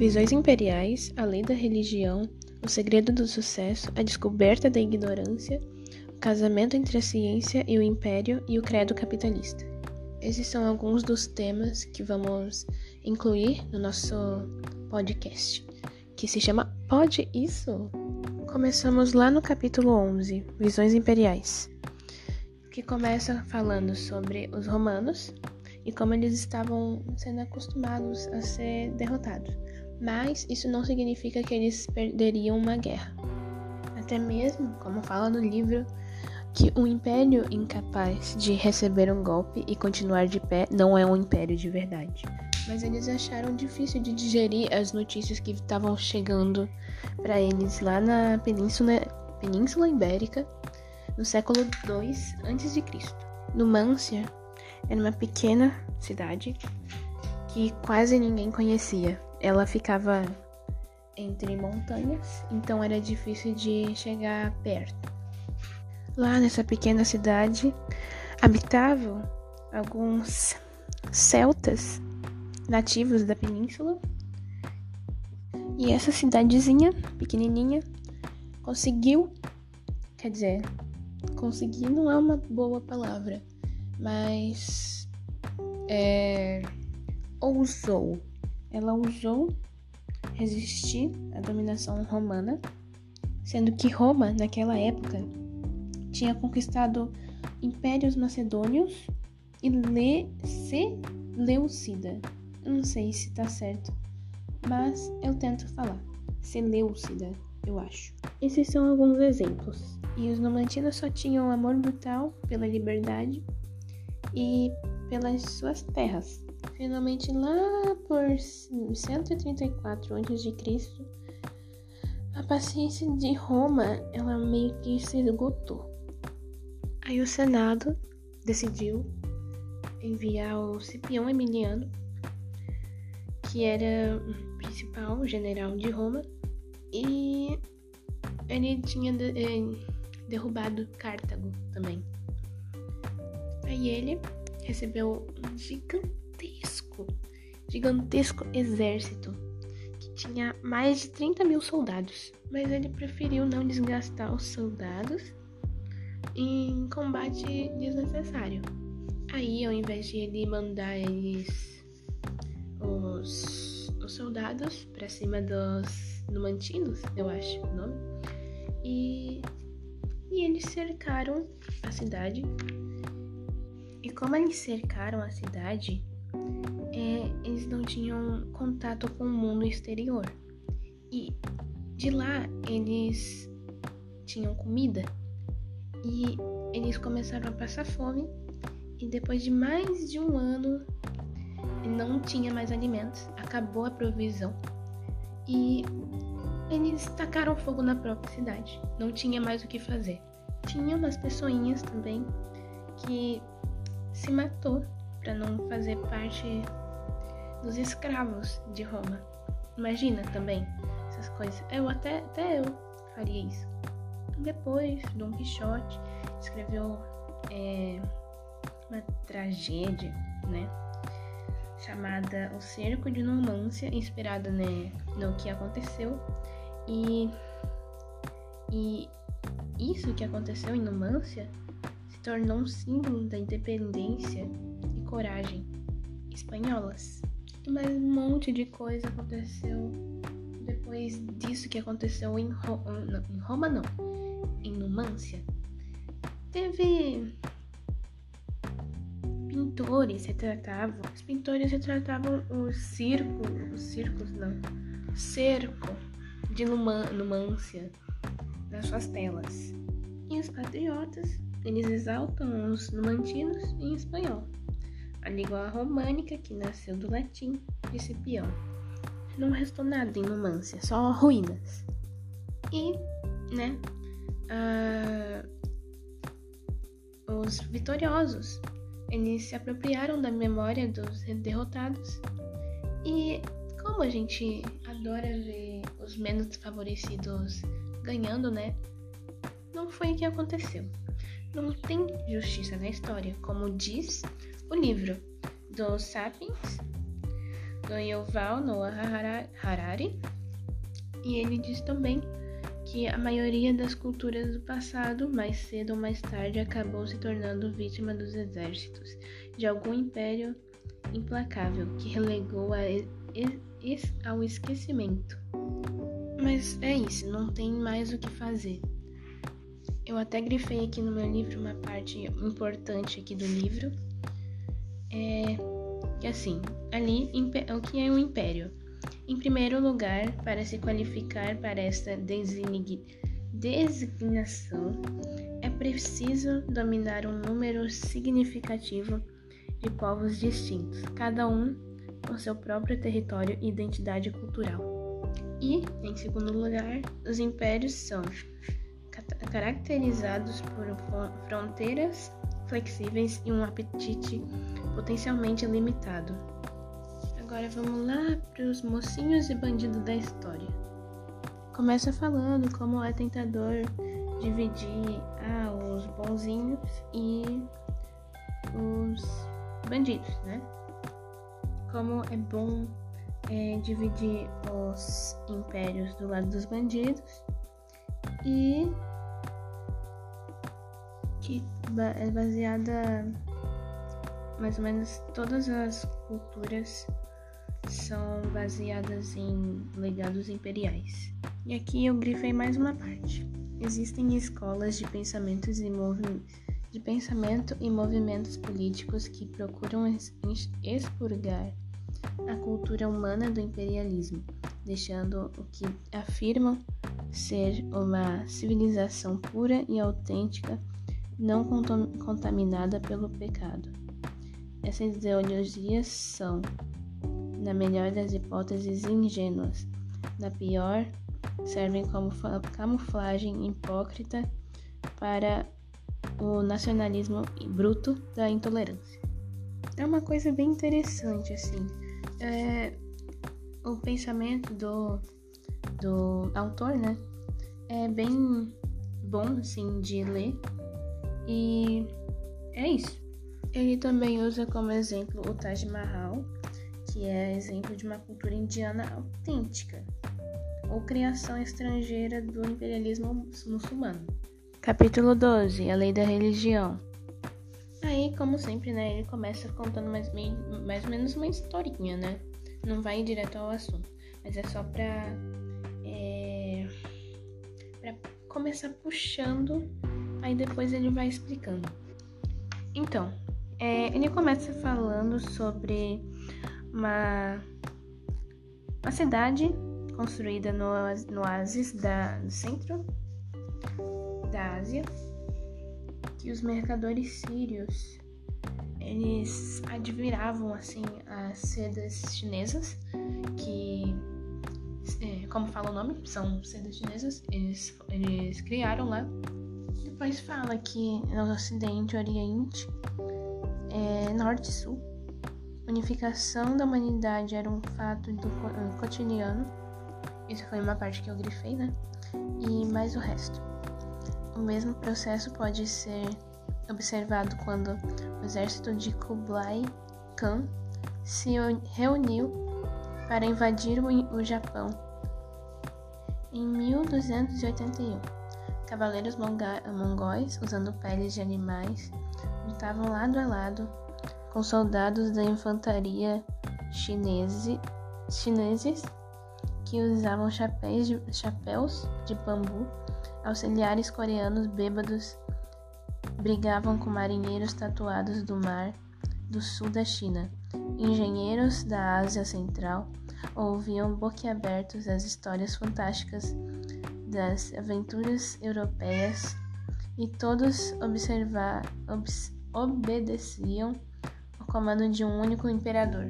Visões imperiais, a lei da religião, o segredo do sucesso, a descoberta da ignorância, o casamento entre a ciência e o império e o credo capitalista. Esses são alguns dos temas que vamos incluir no nosso podcast, que se chama Pode Isso? Começamos lá no capítulo 11, Visões Imperiais, que começa falando sobre os romanos e como eles estavam sendo acostumados a ser derrotados. Mas isso não significa que eles perderiam uma guerra. Até mesmo, como fala no livro, que um império incapaz de receber um golpe e continuar de pé não é um império de verdade. Mas eles acharam difícil de digerir as notícias que estavam chegando para eles lá na Península, Península Ibérica no século II a.C. Numância era uma pequena cidade que quase ninguém conhecia. Ela ficava entre montanhas, então era difícil de chegar perto. Lá nessa pequena cidade habitavam alguns celtas nativos da península. E essa cidadezinha, pequenininha, conseguiu, quer dizer, conseguir não é uma boa palavra, mas é, ousou. Ela ousou resistir à dominação romana, sendo que Roma, naquela época, tinha conquistado impérios macedônios e Le Seleucida. Eu não sei se tá certo, mas eu tento falar. Seleucida, eu acho. Esses são alguns exemplos. E os nomantinos só tinham amor brutal pela liberdade e pelas suas terras. Finalmente, lá por 134 a.C., a paciência de Roma ela meio que se esgotou. Aí o Senado decidiu enviar o Cipião Emiliano, que era o principal general de Roma, e ele tinha eh, derrubado Cartago também. Aí ele recebeu um gigantesco, gigantesco exército que tinha mais de 30 mil soldados, mas ele preferiu não desgastar os soldados em combate desnecessário. Aí, ao invés de ele mandar eles, os, os soldados, para cima dos numantinos, eu acho o nome, e, e eles cercaram a cidade. E como eles cercaram a cidade, é, eles não tinham contato com o mundo exterior. E de lá eles tinham comida e eles começaram a passar fome e depois de mais de um ano não tinha mais alimentos, acabou a provisão e eles tacaram fogo na própria cidade. Não tinha mais o que fazer. Tinha umas pessoinhas também que se matou para não fazer parte dos escravos de Roma. Imagina também essas coisas. Eu até, até eu faria isso. Depois, Dom Quixote escreveu é, uma tragédia, né? Chamada O Cerco de Numância, inspirada né, no que aconteceu. E, e isso que aconteceu em Numância se tornou um símbolo da independência coragem espanholas. Mas um monte de coisa aconteceu depois disso que aconteceu em, Ro em Roma, não, em Numância, teve pintores retratavam, os pintores retratavam o circo, os circos não, cerco de Numância nas suas telas. E os patriotas, eles exaltam os numantinos em espanhol, a língua românica que nasceu do latim Cipião. Não restou nada em Numância, só ruínas. E, né, uh, os vitoriosos. Eles se apropriaram da memória dos derrotados. E como a gente adora ver os menos favorecidos ganhando, né? Não foi o que aconteceu. Não tem justiça na história, como diz o livro dos Sapiens, do Yuval Noah Harari, e ele diz também que a maioria das culturas do passado, mais cedo ou mais tarde, acabou se tornando vítima dos exércitos de algum império implacável que relegou a, ao esquecimento. Mas é isso, não tem mais o que fazer. Eu até grifei aqui no meu livro uma parte importante aqui do livro. É que assim, ali o que é um império? Em primeiro lugar, para se qualificar para esta designação, é preciso dominar um número significativo de povos distintos, cada um com seu próprio território e identidade cultural. E, em segundo lugar, os impérios são caracterizados por fronteiras flexíveis e um apetite potencialmente limitado. Agora vamos lá para os mocinhos e bandidos da história. Começa falando como é tentador dividir ah, os bonzinhos e os bandidos, né? Como é bom é, dividir os impérios do lado dos bandidos e que é baseada mais ou menos todas as culturas são baseadas em legados imperiais. E aqui eu grifei mais uma parte. Existem escolas de pensamentos e de pensamento e movimentos políticos que procuram expurgar a cultura humana do imperialismo, deixando o que afirmam ser uma civilização pura e autêntica, não contaminada pelo pecado. Essas ideologias são na melhor das hipóteses, ingênuas, na pior, servem como camuflagem hipócrita para o nacionalismo bruto da intolerância. É uma coisa bem interessante, assim. É, o pensamento do, do autor, né? É bem bom, assim, de ler. E é isso. Ele também usa como exemplo o Taj Mahal, que é exemplo de uma cultura indiana autêntica, ou criação estrangeira do imperialismo muçulmano. Capítulo 12 A Lei da Religião. Aí, como sempre, né, ele começa contando mais, mais ou menos uma historinha, né? Não vai direto ao assunto, mas é só pra, é, pra começar puxando, aí depois ele vai explicando. Então, é, ele começa falando sobre uma, uma cidade construída no, no oásis da, do centro da Ásia, que os mercadores sírios eles admiravam assim as sedas chinesas, que é, como fala o nome, são sedas chinesas, eles, eles criaram lá. Depois fala que no Ocidente, Oriente, é, Norte e Sul, unificação da humanidade era um fato do eh, cotidiano. Isso foi uma parte que eu grifei, né? E mais o resto. O mesmo processo pode ser observado quando o exército de Kublai Khan se reuniu para invadir o Japão. Em 1281, cavaleiros mongóis, usando peles de animais, lutavam lado a lado com soldados da infantaria chinese, chineses que usavam chapéus de, chapéus de bambu, auxiliares coreanos bêbados brigavam com marinheiros tatuados do mar do sul da China, engenheiros da Ásia Central ouviam boquiabertos as histórias fantásticas das aventuras europeias e todos observar, obs, obedeciam comando de um único imperador.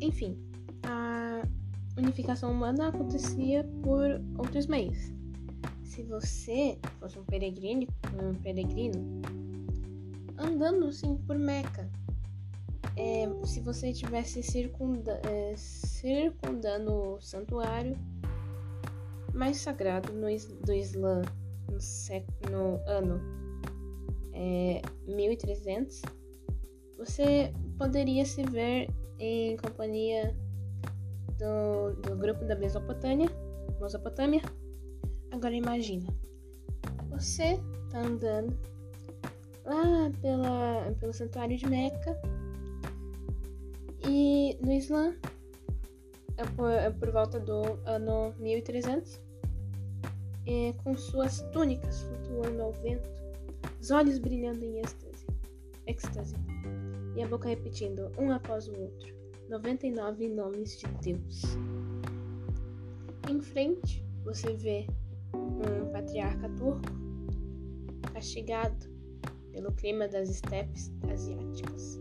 Enfim, a unificação humana acontecia por outros meios. Se você fosse um peregrino, um peregrino andando assim por Meca, é, se você estivesse circunda, é, circundando o santuário mais sagrado no, do Islã no, no ano é, 1300, você poderia se ver em companhia do, do grupo da Mesopotâmia. Mesopotâmia. Agora imagina, você tá andando lá pela, pelo santuário de Meca e no Islã é por, é por volta do ano 1300 é, com suas túnicas flutuando ao vento, os olhos brilhando em êxtase, êxtase e a boca repetindo um após o outro 99 nomes de Deus. Em frente, você vê um patriarca turco castigado pelo clima das estepes asiáticas.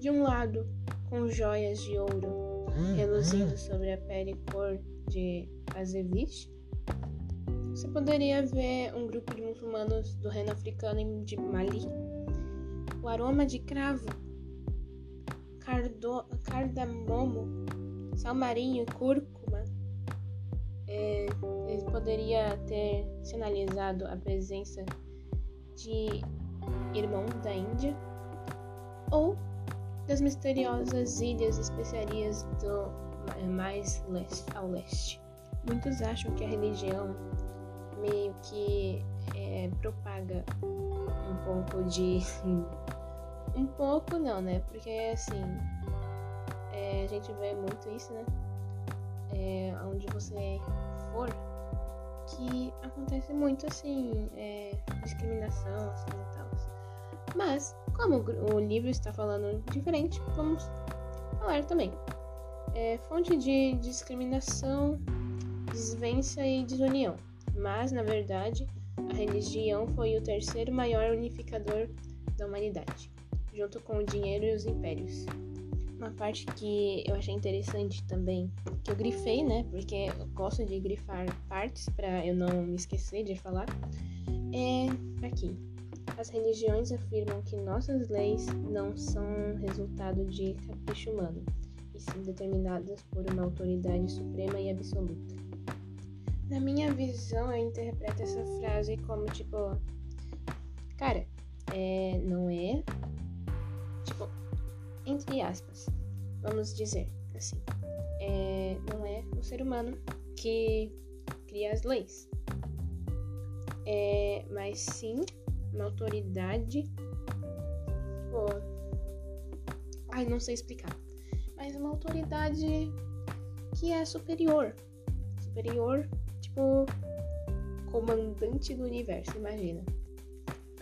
De um lado, com joias de ouro reluzindo sobre a pele cor de azeviche, você poderia ver um grupo de muçulmanos do reino africano de Mali. O aroma de cravo cardo, cardamomo, salmarinho e cúrcuma é, poderia ter sinalizado a presença de irmãos da Índia ou das misteriosas ilhas especiarias do é, mais leste, ao leste. Muitos acham que a religião meio que é, propaga um pouco de um pouco não, né? Porque assim, é, a gente vê muito isso, né? É, onde você for, que acontece muito assim, é, discriminação, assim e tal. Mas, como o livro está falando diferente, vamos falar também. É, fonte de discriminação, desvença e desunião. Mas, na verdade, a religião foi o terceiro maior unificador da humanidade junto com o dinheiro e os impérios. Uma parte que eu achei interessante também, que eu grifei, né? Porque eu gosto de grifar partes para eu não me esquecer de falar, é aqui. As religiões afirmam que nossas leis não são resultado de capricho humano, e sim determinadas por uma autoridade suprema e absoluta. Na minha visão, eu interpreto essa frase como tipo, cara, é, não é Tipo, entre aspas, vamos dizer assim, é, não é o ser humano que cria as leis, é, mas sim uma autoridade, tipo, ai, não sei explicar, mas uma autoridade que é superior, superior, tipo, comandante do universo, imagina.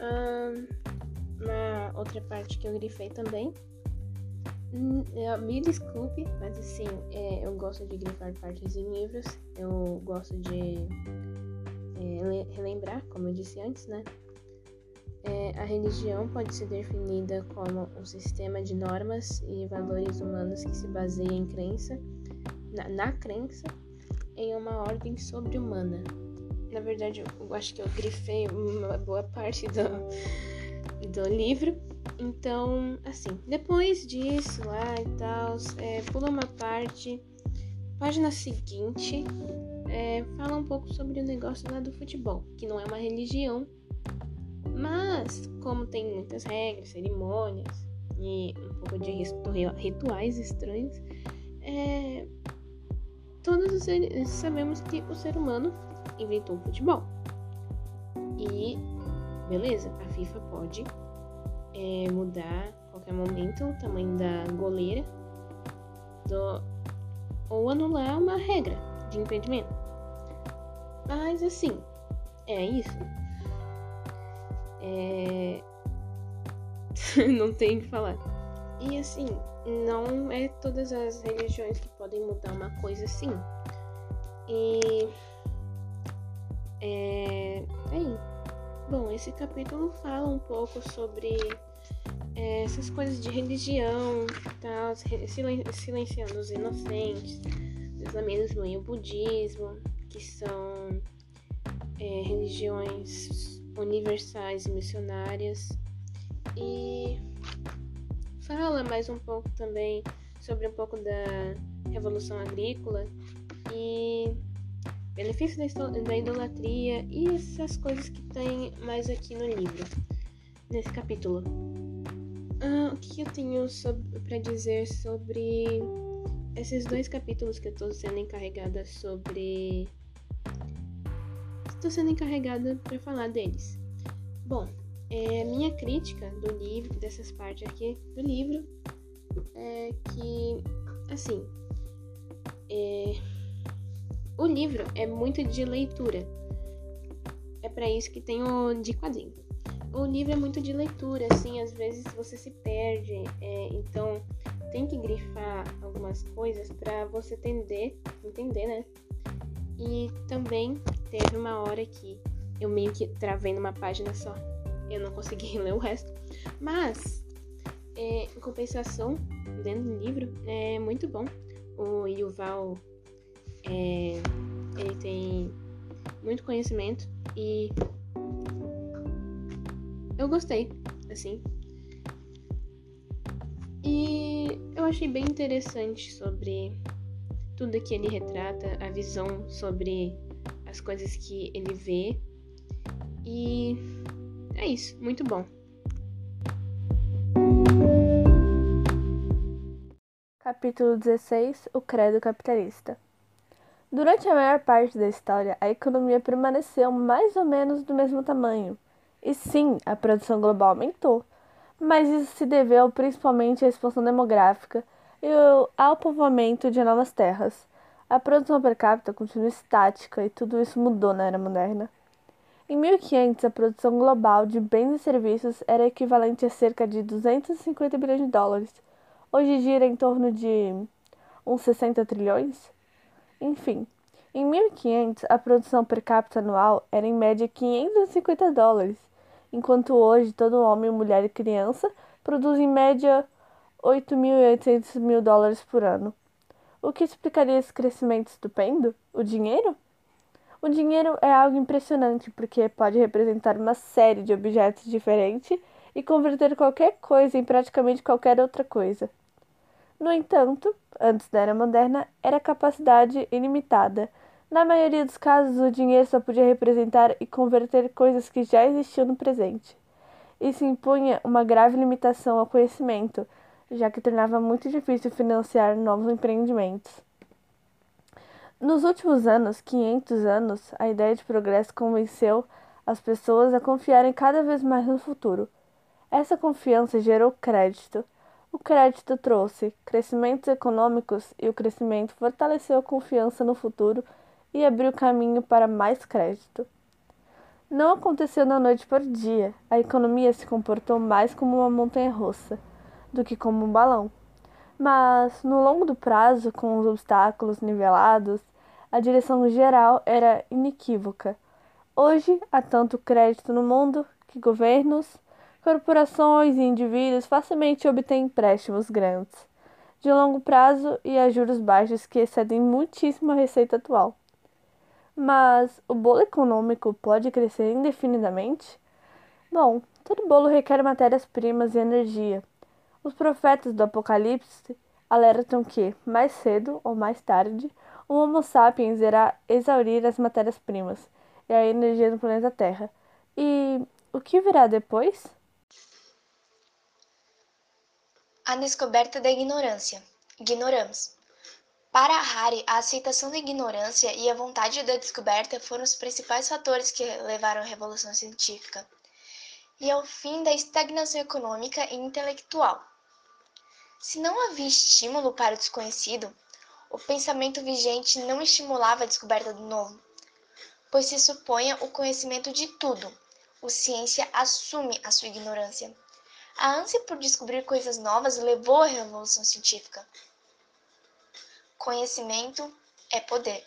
Um, uma outra parte que eu grifei também. Hum, me desculpe, mas assim, é, eu gosto de grifar partes em livros. Eu gosto de é, relembrar, como eu disse antes, né? É, a religião pode ser definida como um sistema de normas e valores humanos que se baseia em crença, na, na crença em uma ordem sobre-humana. Na verdade, eu acho que eu grifei uma boa parte do, do livro. Então, assim, depois disso lá e tal, é, pula uma parte. Página seguinte, é, fala um pouco sobre o negócio lá do futebol, que não é uma religião, mas como tem muitas regras, cerimônias e um pouco de rituais estranhos, é, todos sabemos que o ser humano inventou o futebol. E beleza, a FIFA pode é, mudar a qualquer momento o tamanho da goleira do, ou anular uma regra de impedimento. Mas assim, é isso. É... não tem o que falar. E assim, não é todas as religiões que podem mudar uma coisa assim. E é, isso. Bom, esse capítulo fala um pouco sobre é, essas coisas de religião, tá? silenciando os inocentes, o islamismo e o budismo, que são é, religiões universais e missionárias. E fala mais um pouco também sobre um pouco da revolução agrícola e benefícios da idolatria e essas coisas que tem mais aqui no livro, nesse capítulo. Ah, o que eu tenho para dizer sobre esses dois capítulos que eu tô sendo encarregada sobre. Estou sendo encarregada para falar deles. Bom, é, minha crítica do livro, dessas partes aqui do livro, é que, assim, é, o livro é muito de leitura. É para isso que tem o de quadrinho. O livro é muito de leitura, assim, às vezes você se perde, é, então tem que grifar algumas coisas para você entender, entender, né? E também teve uma hora que eu meio que travei numa página só, eu não consegui ler o resto, mas é, em compensação, dentro do livro, é muito bom. O Yuval, é, ele tem muito conhecimento e eu gostei, assim. E eu achei bem interessante sobre tudo que ele retrata, a visão sobre as coisas que ele vê. E é isso, muito bom. Capítulo 16 O Credo Capitalista Durante a maior parte da história, a economia permaneceu mais ou menos do mesmo tamanho. E sim, a produção global aumentou, mas isso se deveu principalmente à expansão demográfica e ao povoamento de novas terras. A produção per capita continua estática e tudo isso mudou na era moderna. Em 1500, a produção global de bens e serviços era equivalente a cerca de 250 bilhões de dólares. Hoje gira em torno de uns 60 trilhões. Enfim, em 1500, a produção per capita anual era em média 550 dólares enquanto hoje todo homem, mulher e criança produz em média 8.800 mil dólares por ano. O que explicaria esse crescimento estupendo? O dinheiro? O dinheiro é algo impressionante porque pode representar uma série de objetos diferentes e converter qualquer coisa em praticamente qualquer outra coisa. No entanto, antes da era moderna, era capacidade ilimitada na maioria dos casos, o dinheiro só podia representar e converter coisas que já existiam no presente. Isso impunha uma grave limitação ao conhecimento, já que tornava muito difícil financiar novos empreendimentos. Nos últimos anos, 500 anos, a ideia de progresso convenceu as pessoas a confiarem cada vez mais no futuro. Essa confiança gerou crédito. O crédito trouxe crescimentos econômicos e o crescimento fortaleceu a confiança no futuro e abriu caminho para mais crédito. Não aconteceu da noite para o dia. A economia se comportou mais como uma montanha russa do que como um balão. Mas, no longo do prazo, com os obstáculos nivelados, a direção geral era inequívoca. Hoje, há tanto crédito no mundo que governos, corporações e indivíduos facilmente obtêm empréstimos grandes, de longo prazo e a juros baixos que excedem muitíssimo a receita atual. Mas o bolo econômico pode crescer indefinidamente? Bom, todo bolo requer matérias-primas e energia. Os profetas do Apocalipse alertam que, mais cedo ou mais tarde, o Homo sapiens irá exaurir as matérias-primas e a energia do planeta Terra. E o que virá depois? A descoberta da ignorância. Ignoramos. Para Harry, a aceitação da ignorância e a vontade da descoberta foram os principais fatores que levaram à revolução científica e ao fim da estagnação econômica e intelectual. Se não havia estímulo para o desconhecido, o pensamento vigente não estimulava a descoberta do novo, pois se suponha o conhecimento de tudo. O ciência assume a sua ignorância. A ânsia por descobrir coisas novas levou à revolução científica. Conhecimento é poder.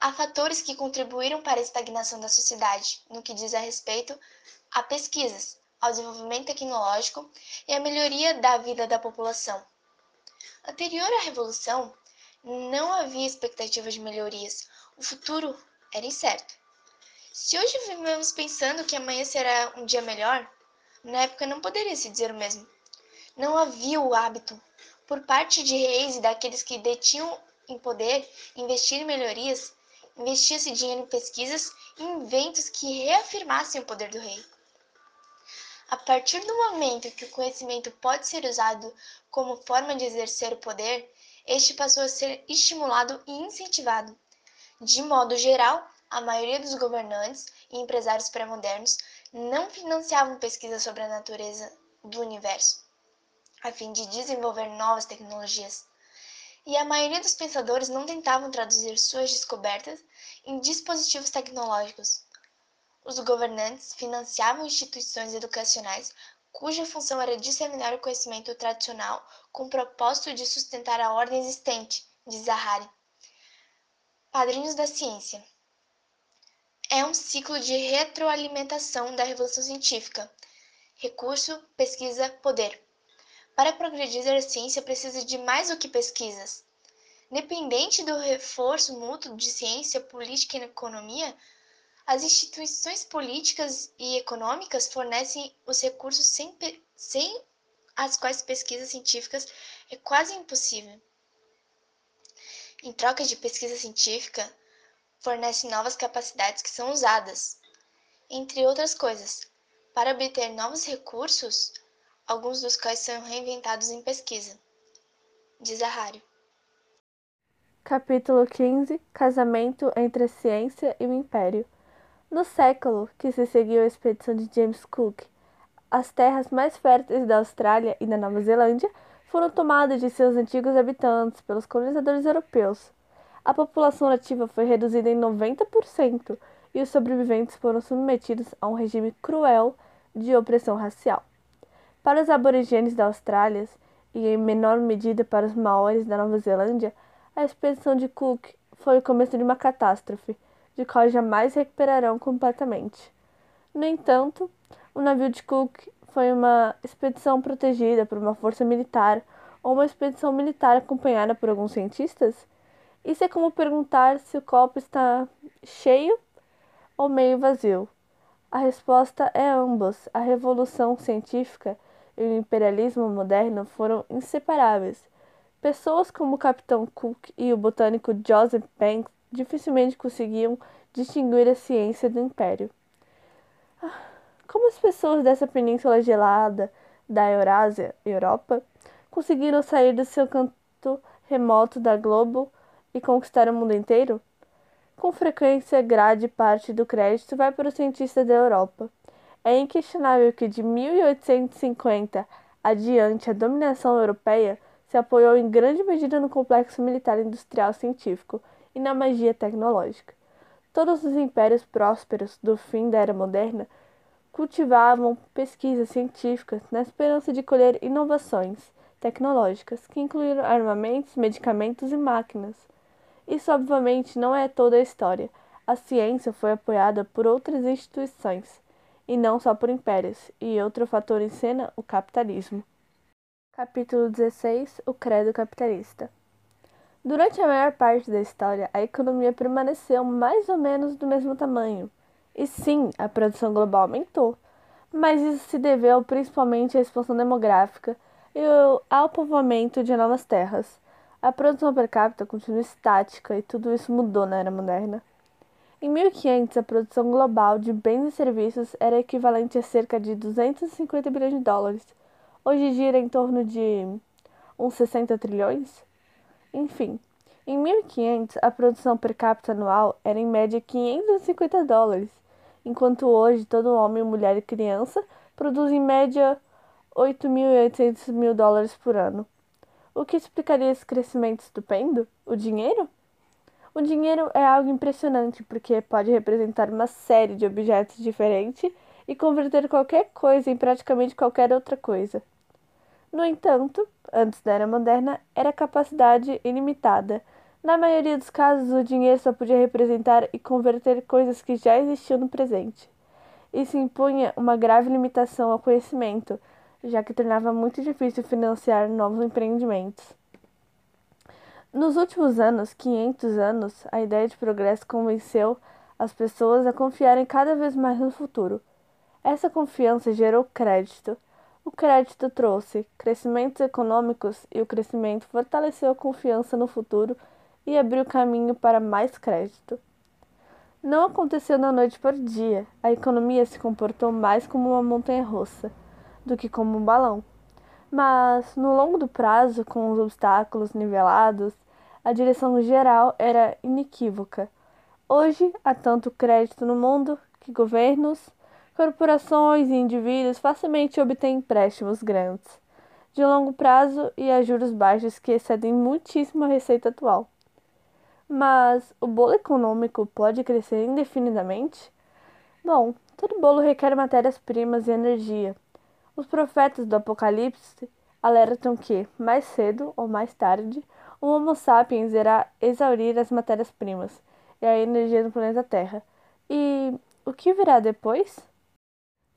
Há fatores que contribuíram para a estagnação da sociedade no que diz a respeito a pesquisas, ao desenvolvimento tecnológico e à melhoria da vida da população. Anterior à Revolução, não havia expectativa de melhorias, o futuro era incerto. Se hoje vivemos pensando que amanhã será um dia melhor, na época não poderia se dizer o mesmo. Não havia o hábito por parte de reis e daqueles que detinham em poder investir em melhorias, investia-se dinheiro em pesquisas e inventos que reafirmassem o poder do rei. A partir do momento que o conhecimento pode ser usado como forma de exercer o poder, este passou a ser estimulado e incentivado. De modo geral, a maioria dos governantes e empresários pré-modernos não financiavam pesquisas sobre a natureza do universo, a fim de desenvolver novas tecnologias. E a maioria dos pensadores não tentavam traduzir suas descobertas em dispositivos tecnológicos. Os governantes financiavam instituições educacionais cuja função era disseminar o conhecimento tradicional com o propósito de sustentar a ordem existente, diz Harari. Padrinhos da ciência. É um ciclo de retroalimentação da revolução científica. Recurso, pesquisa, poder. Para progredir a ciência precisa de mais do que pesquisas. Dependente do reforço mútuo de ciência, política e economia, as instituições políticas e econômicas fornecem os recursos sem, sem as quais pesquisa científicas é quase impossível. Em troca de pesquisa científica, fornece novas capacidades que são usadas, entre outras coisas, para obter novos recursos, alguns dos quais são reinventados em pesquisa. Diz Harari. Capítulo 15 Casamento entre a ciência e o império. No século que se seguiu à expedição de James Cook, as terras mais férteis da Austrália e da Nova Zelândia foram tomadas de seus antigos habitantes pelos colonizadores europeus. A população nativa foi reduzida em 90% e os sobreviventes foram submetidos a um regime cruel de opressão racial. Para os aborígenes da Austrália e em menor medida para os maores da Nova Zelândia, a expedição de Cook foi o começo de uma catástrofe de qual jamais recuperarão completamente. No entanto, o navio de Cook foi uma expedição protegida por uma força militar ou uma expedição militar acompanhada por alguns cientistas? Isso é como perguntar se o copo está cheio ou meio vazio. A resposta é ambos. A revolução científica e o imperialismo moderno foram inseparáveis. Pessoas como o capitão Cook e o botânico Joseph Banks dificilmente conseguiam distinguir a ciência do império. Ah, como as pessoas dessa península gelada da Eurásia, Europa, conseguiram sair do seu canto remoto da globo e conquistar o mundo inteiro? Com frequência, grande parte do crédito vai para os cientistas da Europa. É inquestionável que de 1850 adiante a dominação europeia se apoiou em grande medida no complexo militar industrial científico e na magia tecnológica. Todos os impérios prósperos do fim da Era Moderna cultivavam pesquisas científicas na esperança de colher inovações tecnológicas que incluíram armamentos, medicamentos e máquinas. Isso, obviamente, não é toda a história. A ciência foi apoiada por outras instituições, e não só por impérios, e outro fator em cena, o capitalismo. Capítulo 16 O Credo Capitalista Durante a maior parte da história, a economia permaneceu mais ou menos do mesmo tamanho. E sim, a produção global aumentou, mas isso se deveu principalmente à expansão demográfica e ao povoamento de novas terras. A produção per capita continua estática e tudo isso mudou na era moderna. Em 1500, a produção global de bens e serviços era equivalente a cerca de 250 bilhões de dólares. Hoje gira em torno de uns 60 trilhões. Enfim, em 1500 a produção per capita anual era em média 550 dólares, enquanto hoje todo homem, mulher e criança produz em média 8.800 mil dólares por ano. O que explicaria esse crescimento estupendo? O dinheiro? O dinheiro é algo impressionante porque pode representar uma série de objetos diferentes e converter qualquer coisa em praticamente qualquer outra coisa. No entanto, antes da era moderna, era capacidade ilimitada. Na maioria dos casos, o dinheiro só podia representar e converter coisas que já existiam no presente. Isso impunha uma grave limitação ao conhecimento, já que tornava muito difícil financiar novos empreendimentos. Nos últimos anos, 500 anos, a ideia de progresso convenceu as pessoas a confiarem cada vez mais no futuro. Essa confiança gerou crédito o crédito trouxe crescimentos econômicos e o crescimento fortaleceu a confiança no futuro e abriu caminho para mais crédito. Não aconteceu da noite para o dia. A economia se comportou mais como uma montanha russa do que como um balão. Mas, no longo do prazo, com os obstáculos nivelados, a direção geral era inequívoca. Hoje, há tanto crédito no mundo que governos, corporações e indivíduos facilmente obtêm empréstimos grandes, de longo prazo e a juros baixos que excedem muitíssimo a receita atual. Mas o bolo econômico pode crescer indefinidamente? Bom, todo bolo requer matérias-primas e energia. Os profetas do Apocalipse alertam que, mais cedo ou mais tarde, o Homo sapiens irá exaurir as matérias-primas e a energia do planeta Terra. E o que virá depois?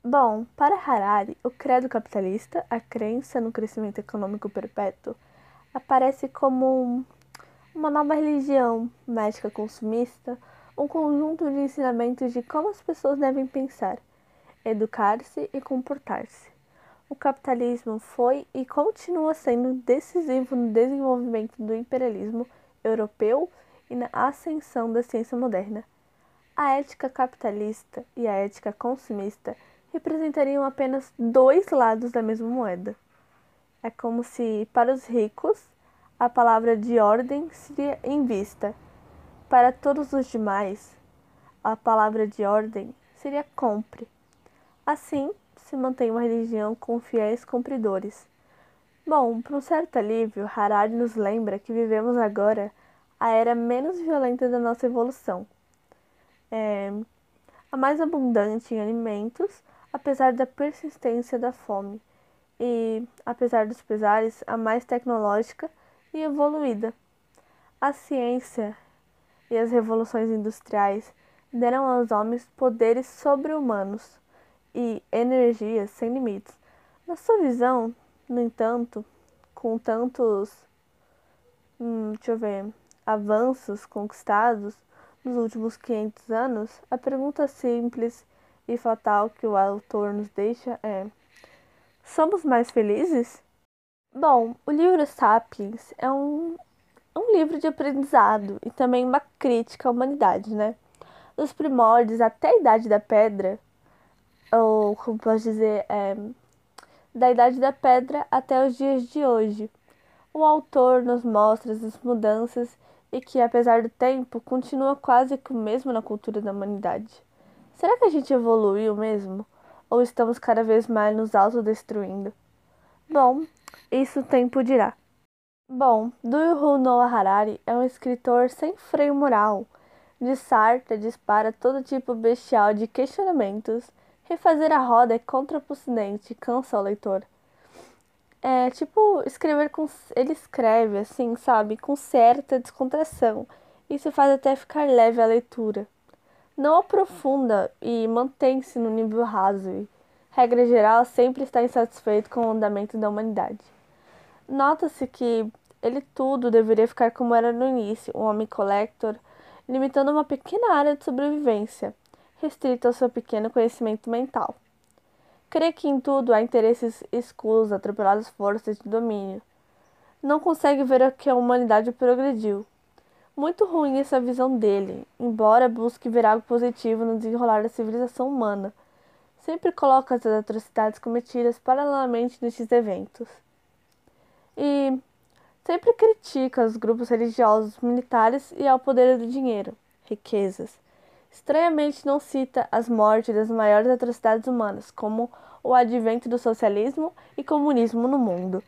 Bom, para Harari, o credo capitalista, a crença no crescimento econômico perpétuo, aparece como uma nova religião médica consumista, um conjunto de ensinamentos de como as pessoas devem pensar, educar-se e comportar-se. O capitalismo foi e continua sendo decisivo no desenvolvimento do imperialismo europeu e na ascensão da ciência moderna. A ética capitalista e a ética consumista representariam apenas dois lados da mesma moeda. É como se, para os ricos, a palavra de ordem seria em vista. Para todos os demais, a palavra de ordem seria compre. Assim, se mantém uma religião com fiéis cumpridores. Bom, para um certo alívio, Harari nos lembra que vivemos agora a era menos violenta da nossa evolução. É, a mais abundante em alimentos, apesar da persistência da fome, e, apesar dos pesares, a mais tecnológica e evoluída. A ciência e as revoluções industriais deram aos homens poderes sobre-humanos e energias sem limites. Na sua visão, no entanto, com tantos, hum, deixa eu ver, avanços conquistados nos últimos 500 anos, a pergunta simples e fatal que o autor nos deixa é: somos mais felizes? Bom, o livro Sapiens é um, um livro de aprendizado e também uma crítica à humanidade, né? Dos primórdios até a Idade da Pedra, ou como posso dizer, é, da Idade da Pedra até os dias de hoje. O autor nos mostra as mudanças e que, apesar do tempo, continua quase que o mesmo na cultura da humanidade. Será que a gente evoluiu mesmo? Ou estamos cada vez mais nos autodestruindo? Bom, isso o tempo dirá. Bom, Yuval Noah Harari é um escritor sem freio moral. Dissarta, dispara todo tipo bestial de questionamentos. Refazer a roda é contraproducente, cansa o leitor. É tipo escrever com. Ele escreve assim, sabe? Com certa descontração. Isso faz até ficar leve a leitura. Não aprofunda e mantém-se no nível raso. E, regra geral, sempre está insatisfeito com o andamento da humanidade. Nota-se que ele tudo deveria ficar como era no início, um homem collector, limitando uma pequena área de sobrevivência, restrito ao seu pequeno conhecimento mental. Crê que em tudo há interesses escusos, atropeladas forças de domínio. Não consegue ver que a humanidade progrediu. Muito ruim essa visão dele, embora busque ver algo positivo no desenrolar da civilização humana. Sempre coloca as atrocidades cometidas paralelamente nestes eventos e sempre critica os grupos religiosos, militares e ao poder do dinheiro, riquezas. Estranhamente não cita as mortes das maiores atrocidades humanas, como o advento do socialismo e comunismo no mundo.